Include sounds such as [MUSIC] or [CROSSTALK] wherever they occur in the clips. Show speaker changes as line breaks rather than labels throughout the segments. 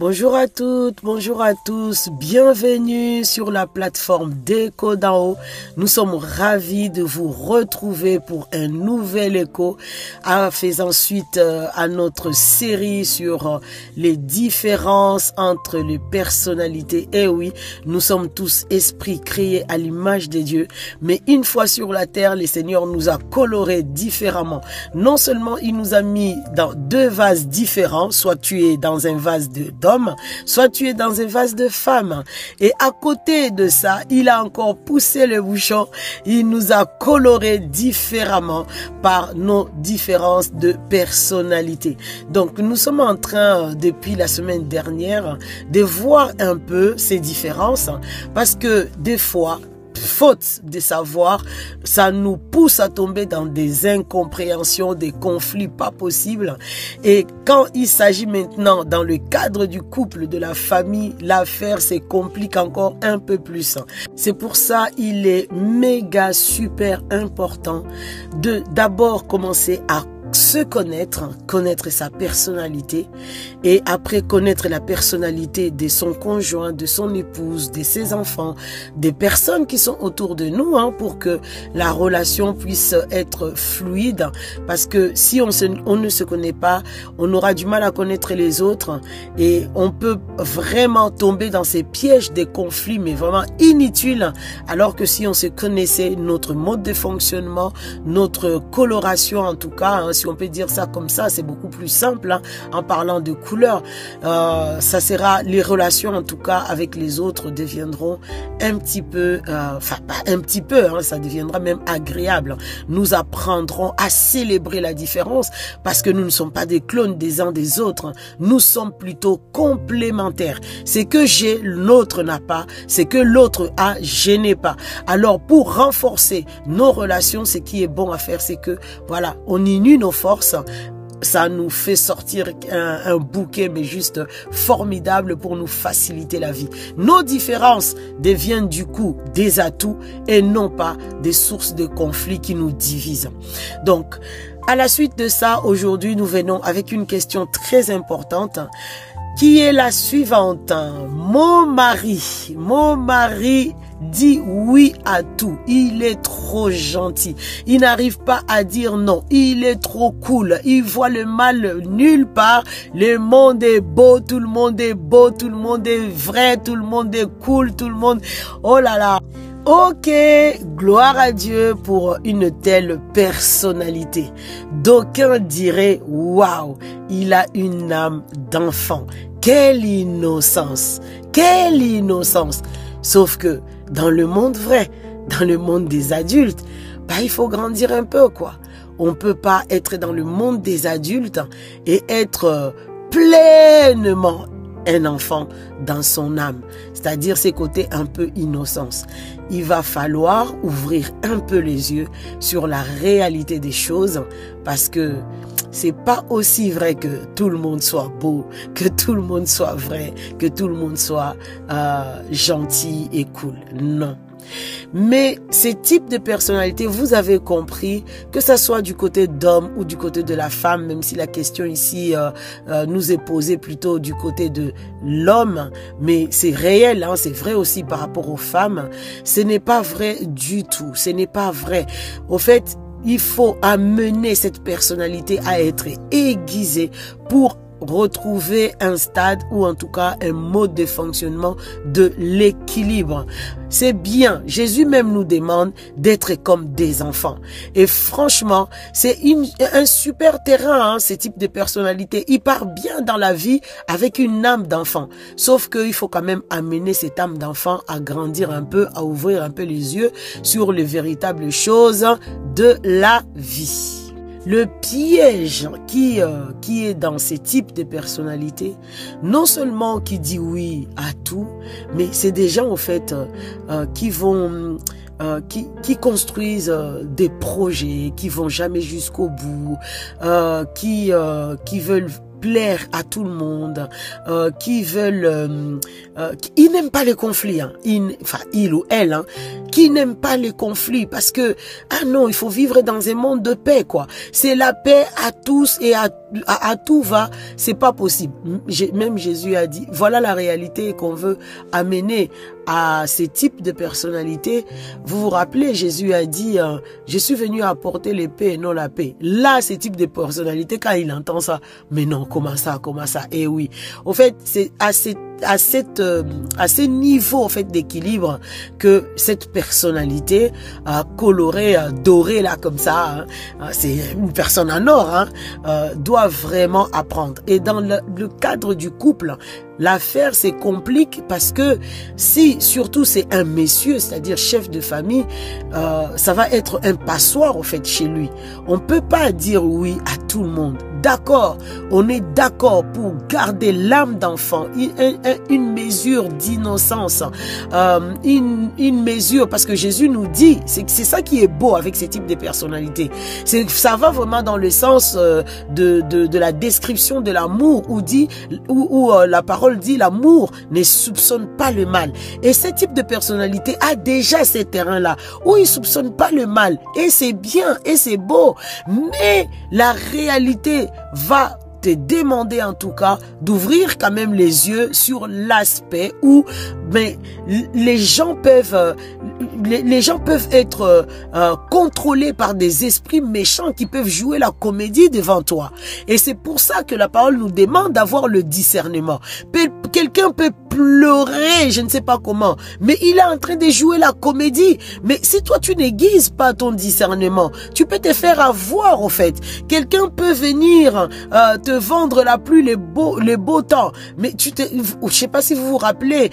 Bonjour à toutes, bonjour à tous, bienvenue sur la plateforme d'Echo d'en haut. Nous sommes ravis de vous retrouver pour un nouvel écho, faisant suite euh, à notre série sur euh, les différences entre les personnalités. Eh oui, nous sommes tous esprits créés à l'image de Dieu, mais une fois sur la terre, le Seigneur nous a colorés différemment. Non seulement il nous a mis dans deux vases différents, soit tu es dans un vase de soit tu es dans un vase de femme. Et à côté de ça, il a encore poussé le bouchon. Il nous a coloré différemment par nos différences de personnalité. Donc nous sommes en train, depuis la semaine dernière, de voir un peu ces différences parce que des fois, faute de savoir, ça nous pousse à tomber dans des incompréhensions, des conflits pas possibles. Et quand il s'agit maintenant dans le cadre du couple, de la famille, l'affaire se complique encore un peu plus. C'est pour ça il est méga super important de d'abord commencer à se connaître, connaître sa personnalité et après connaître la personnalité de son conjoint, de son épouse, de ses enfants, des personnes qui sont autour de nous hein, pour que la relation puisse être fluide. Parce que si on, on ne se connaît pas, on aura du mal à connaître les autres et on peut vraiment tomber dans ces pièges des conflits mais vraiment inutiles. Alors que si on se connaissait notre mode de fonctionnement, notre coloration en tout cas, hein, si on peut dire ça comme ça, c'est beaucoup plus simple hein, en parlant de couleur. Euh, ça sera les relations en tout cas avec les autres deviendront un petit peu, euh, enfin pas un petit peu, hein, ça deviendra même agréable. Nous apprendrons à célébrer la différence parce que nous ne sommes pas des clones des uns des autres. Nous sommes plutôt complémentaires. C'est que j'ai, l'autre n'a pas. C'est que l'autre a, je n'ai pas. Alors pour renforcer nos relations, ce qui est bon à faire, c'est que voilà, on unit nos force, ça nous fait sortir un, bouquet, mais juste formidable pour nous faciliter la vie. Nos différences deviennent du coup des atouts et non pas des sources de conflits qui nous divisent. Donc, à la suite de ça, aujourd'hui, nous venons avec une question très importante qui est la suivante. Mon mari, mon mari dit oui à tout. Il est trop gentil. Il n'arrive pas à dire non. Il est trop cool. Il voit le mal nulle part. Le monde est beau. Tout le monde est beau. Tout le monde est vrai. Tout le monde est cool. Tout le monde. Oh là là. Ok, gloire à Dieu pour une telle personnalité. D'aucuns diraient, waouh, il a une âme d'enfant. Quelle innocence, quelle innocence. Sauf que dans le monde vrai, dans le monde des adultes, bah, il faut grandir un peu, quoi. On peut pas être dans le monde des adultes et être euh, pleinement un enfant dans son âme, c'est-à-dire ses côtés un peu innocence. Il va falloir ouvrir un peu les yeux sur la réalité des choses parce que c'est pas aussi vrai que tout le monde soit beau, que tout le monde soit vrai, que tout le monde soit euh, gentil et cool. Non. Mais ces types de personnalités, vous avez compris, que ça soit du côté d'homme ou du côté de la femme, même si la question ici euh, euh, nous est posée plutôt du côté de l'homme, mais c'est réel, hein, c'est vrai aussi par rapport aux femmes, ce n'est pas vrai du tout, ce n'est pas vrai. Au fait, il faut amener cette personnalité à être aiguisée pour retrouver un stade ou en tout cas un mode de fonctionnement de l'équilibre. C'est bien. Jésus même nous demande d'être comme des enfants. Et franchement, c'est un super terrain, hein, ce type de personnalité. Il part bien dans la vie avec une âme d'enfant. Sauf qu'il faut quand même amener cette âme d'enfant à grandir un peu, à ouvrir un peu les yeux sur les véritables choses de la vie. Le piège qui, euh, qui est dans ces types de personnalités, non seulement qui dit oui à tout, mais c'est des gens au fait euh, euh, qui vont qui, qui, construisent des projets, qui vont jamais jusqu'au bout, qui, qui veulent plaire à tout le monde, euh, qui veulent, euh, euh, ils n'aiment pas les conflits, hein, enfin il ou elle, hein, qui n'aiment pas les conflits parce que ah non, il faut vivre dans un monde de paix quoi. C'est la paix à tous et à à, tout va, c'est pas possible. Même Jésus a dit, voilà la réalité qu'on veut amener à ces types de personnalités. Vous vous rappelez, Jésus a dit, euh, je suis venu apporter paix et non la paix. Là, ces types de personnalités, quand il entend ça, mais non, comment ça, comment ça? Eh oui. Au fait, c'est à à cette euh, à ces niveaux en fait d'équilibre que cette personnalité euh, colorée euh, dorée là comme ça hein, c'est une personne en or hein, doit vraiment apprendre. Et dans le cadre du couple l'affaire se complique parce que si surtout c'est un monsieur, c'est-à-dire chef de famille, euh, ça va être un passoire au fait chez lui. On peut pas dire oui à tout le monde d'accord, on est d'accord pour garder l'âme d'enfant, une, une, mesure d'innocence, euh, une, une, mesure, parce que Jésus nous dit, c'est ça qui est beau avec ce type de personnalité. Ça va vraiment dans le sens euh, de, de, de, la description de l'amour, où dit, où, où euh, la parole dit l'amour ne soupçonne pas le mal. Et ce type de personnalité a déjà ces terrains-là, où il soupçonne pas le mal. Et c'est bien, et c'est beau. Mais la réalité va te demander en tout cas d'ouvrir quand même les yeux sur l'aspect où mais les gens peuvent euh, les, les gens peuvent être euh, euh, contrôlés par des esprits méchants qui peuvent jouer la comédie devant toi. Et c'est pour ça que la parole nous demande d'avoir le discernement. Quelqu'un peut pleurer je ne sais pas comment mais il est en train de jouer la comédie. Mais si toi tu n'aiguises pas ton discernement tu peux te faire avoir au fait. Quelqu'un peut venir euh, te vendre la pluie, les beaux, les beaux temps. Mais tu te, je sais pas si vous vous rappelez,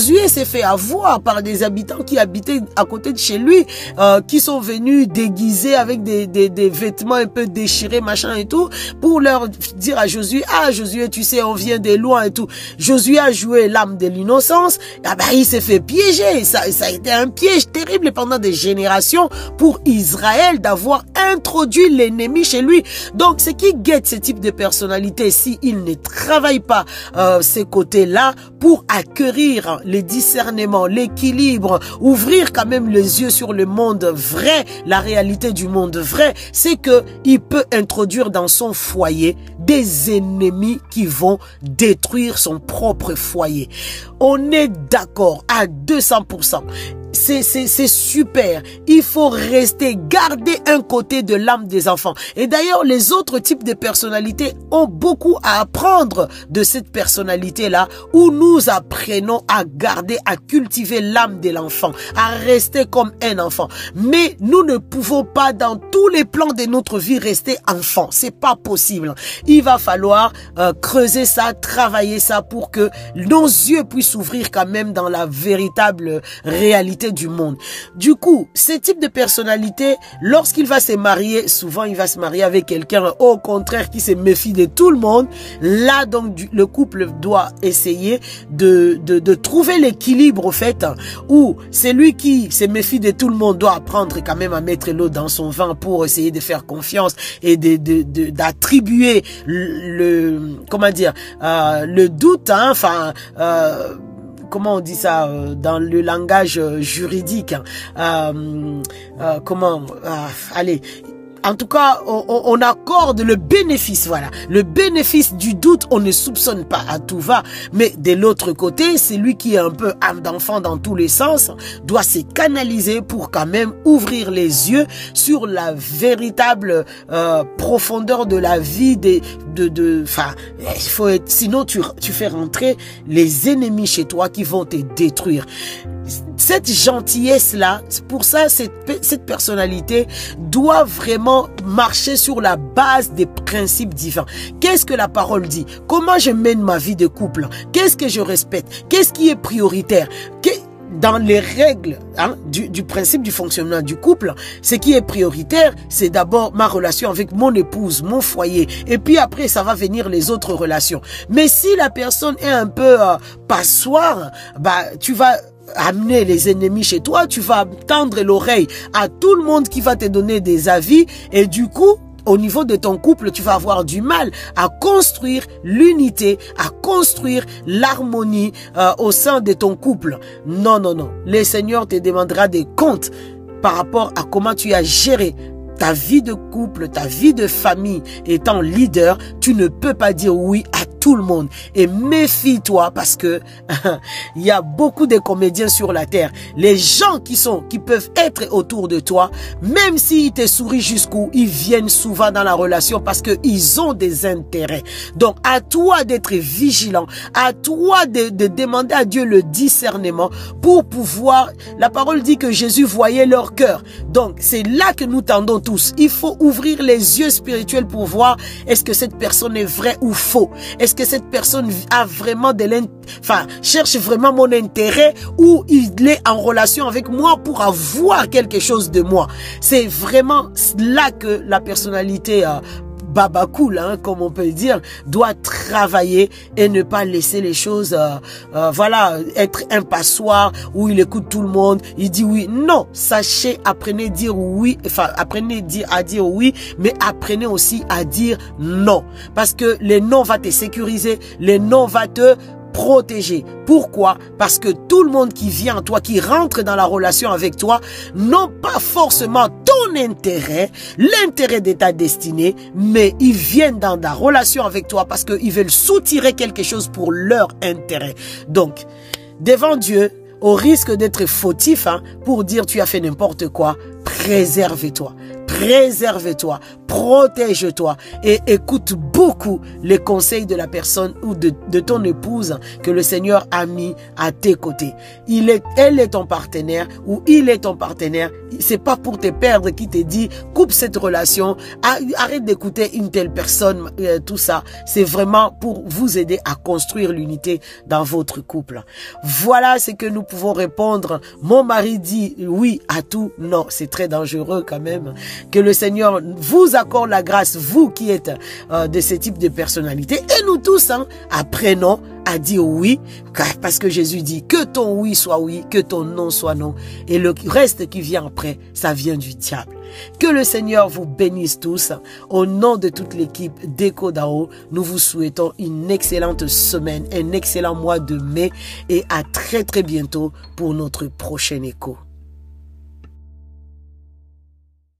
Josué s'est fait avoir par des habitants qui habitaient à côté de chez lui, euh, qui sont venus déguisés avec des, des, des, vêtements un peu déchirés, machin et tout, pour leur dire à Josué, ah Josué, tu sais, on vient de loin et tout. Josué a joué l'âme de l'innocence, ah bah il s'est fait piéger. Ça, ça a été un piège terrible pendant des générations pour Israël d'avoir introduit l'ennemi chez lui. Donc, ce qui guette ce type de personnalité s'il ne travaille pas euh, ces côtés-là pour acquérir les discernements, l'équilibre, ouvrir quand même les yeux sur le monde vrai, la réalité du monde vrai, c'est que il peut introduire dans son foyer des ennemis qui vont détruire son propre foyer. On est d'accord à 200% c'est super. Il faut rester, garder un côté de l'âme des enfants. Et d'ailleurs, les autres types de personnalités ont beaucoup à apprendre de cette personnalité-là, où nous apprenons à garder, à cultiver l'âme de l'enfant, à rester comme un enfant. Mais nous ne pouvons pas, dans tous les plans de notre vie, rester enfant. C'est pas possible. Il va falloir euh, creuser ça, travailler ça pour que nos yeux puissent s'ouvrir quand même dans la véritable réalité du monde. Du coup, ce type de personnalité, lorsqu'il va se marier, souvent il va se marier avec quelqu'un au contraire qui se méfie de tout le monde. Là, donc, le couple doit essayer de, de, de trouver l'équilibre, au fait, où celui qui se méfie de tout le monde doit apprendre quand même à mettre l'eau dans son vin pour essayer de faire confiance et de, d'attribuer le, comment dire, euh, le doute, hein, enfin, euh, comment on dit ça euh, dans le langage euh, juridique hein, euh, comment allez en tout cas, on, accorde le bénéfice, voilà. Le bénéfice du doute, on ne soupçonne pas à tout va. Mais de l'autre côté, celui qui est un peu âme d'enfant dans tous les sens, doit se canaliser pour quand même ouvrir les yeux sur la véritable euh, profondeur de la vie des, de, de, enfin, il faut être, sinon tu, tu fais rentrer les ennemis chez toi qui vont te détruire cette gentillesse-là, pour ça cette, cette personnalité doit vraiment marcher sur la base des principes divins. Qu'est-ce que la parole dit? Comment je mène ma vie de couple? Qu'est-ce que je respecte? Qu'est-ce qui est prioritaire? Dans les règles hein, du, du, principe du fonctionnement du couple, ce qui est prioritaire, c'est d'abord ma relation avec mon épouse, mon foyer, et puis après, ça va venir les autres relations. Mais si la personne est un peu euh, passoire, bah, tu vas amener les ennemis chez toi, tu vas tendre l'oreille à tout le monde qui va te donner des avis et du coup, au niveau de ton couple, tu vas avoir du mal à construire l'unité, à construire l'harmonie euh, au sein de ton couple. Non, non, non. Le Seigneur te demandera des comptes par rapport à comment tu as géré ta vie de couple, ta vie de famille étant leader, tu ne peux pas dire oui à tout le monde. Et méfie-toi parce que [LAUGHS] il y a beaucoup de comédiens sur la terre. Les gens qui sont, qui peuvent être autour de toi, même s'ils te sourient jusqu'où, ils viennent souvent dans la relation parce qu'ils ont des intérêts. Donc, à toi d'être vigilant, à toi de, de demander à Dieu le discernement pour pouvoir, la parole dit que Jésus voyait leur cœur. Donc, c'est là que nous tendons tous. Il faut ouvrir les yeux spirituels pour voir est-ce que cette personne est vraie ou faux. Est-ce que cette personne a vraiment de enfin, cherche vraiment mon intérêt ou il est en relation avec moi pour avoir quelque chose de moi? C'est vraiment là que la personnalité euh, baba cool, hein, comme on peut dire, doit travailler et ne pas laisser les choses, euh, euh, voilà, être un passoire où il écoute tout le monde, il dit oui. Non, sachez, apprenez à dire oui, enfin, apprenez à dire oui, mais apprenez aussi à dire non. Parce que les non va te sécuriser, les non va te protégé. Pourquoi? Parce que tout le monde qui vient, toi, qui rentre dans la relation avec toi, n'ont pas forcément ton intérêt, l'intérêt de ta destinée, mais ils viennent dans la relation avec toi parce qu'ils veulent soutirer quelque chose pour leur intérêt. Donc, devant Dieu, au risque d'être fautif, hein, pour dire tu as fait n'importe quoi, préserve-toi préserve-toi, protège-toi et écoute beaucoup les conseils de la personne ou de, ton épouse que le Seigneur a mis à tes côtés. Il est, elle est ton partenaire ou il est ton partenaire. C'est pas pour te perdre qui te dit coupe cette relation, arrête d'écouter une telle personne, euh, tout ça. C'est vraiment pour vous aider à construire l'unité dans votre couple. Voilà ce que nous pouvons répondre. Mon mari dit oui à tout. Non, c'est très dangereux quand même. Que le Seigneur vous accorde la grâce, vous qui êtes euh, de ce type de personnalité. Et nous tous, hein, apprenons à dire oui, parce que Jésus dit que ton oui soit oui, que ton non soit non. Et le reste qui vient après, ça vient du diable. Que le Seigneur vous bénisse tous. Au nom de toute l'équipe d'Echo Dao, nous vous souhaitons une excellente semaine, un excellent mois de mai et à très très bientôt pour notre prochain écho.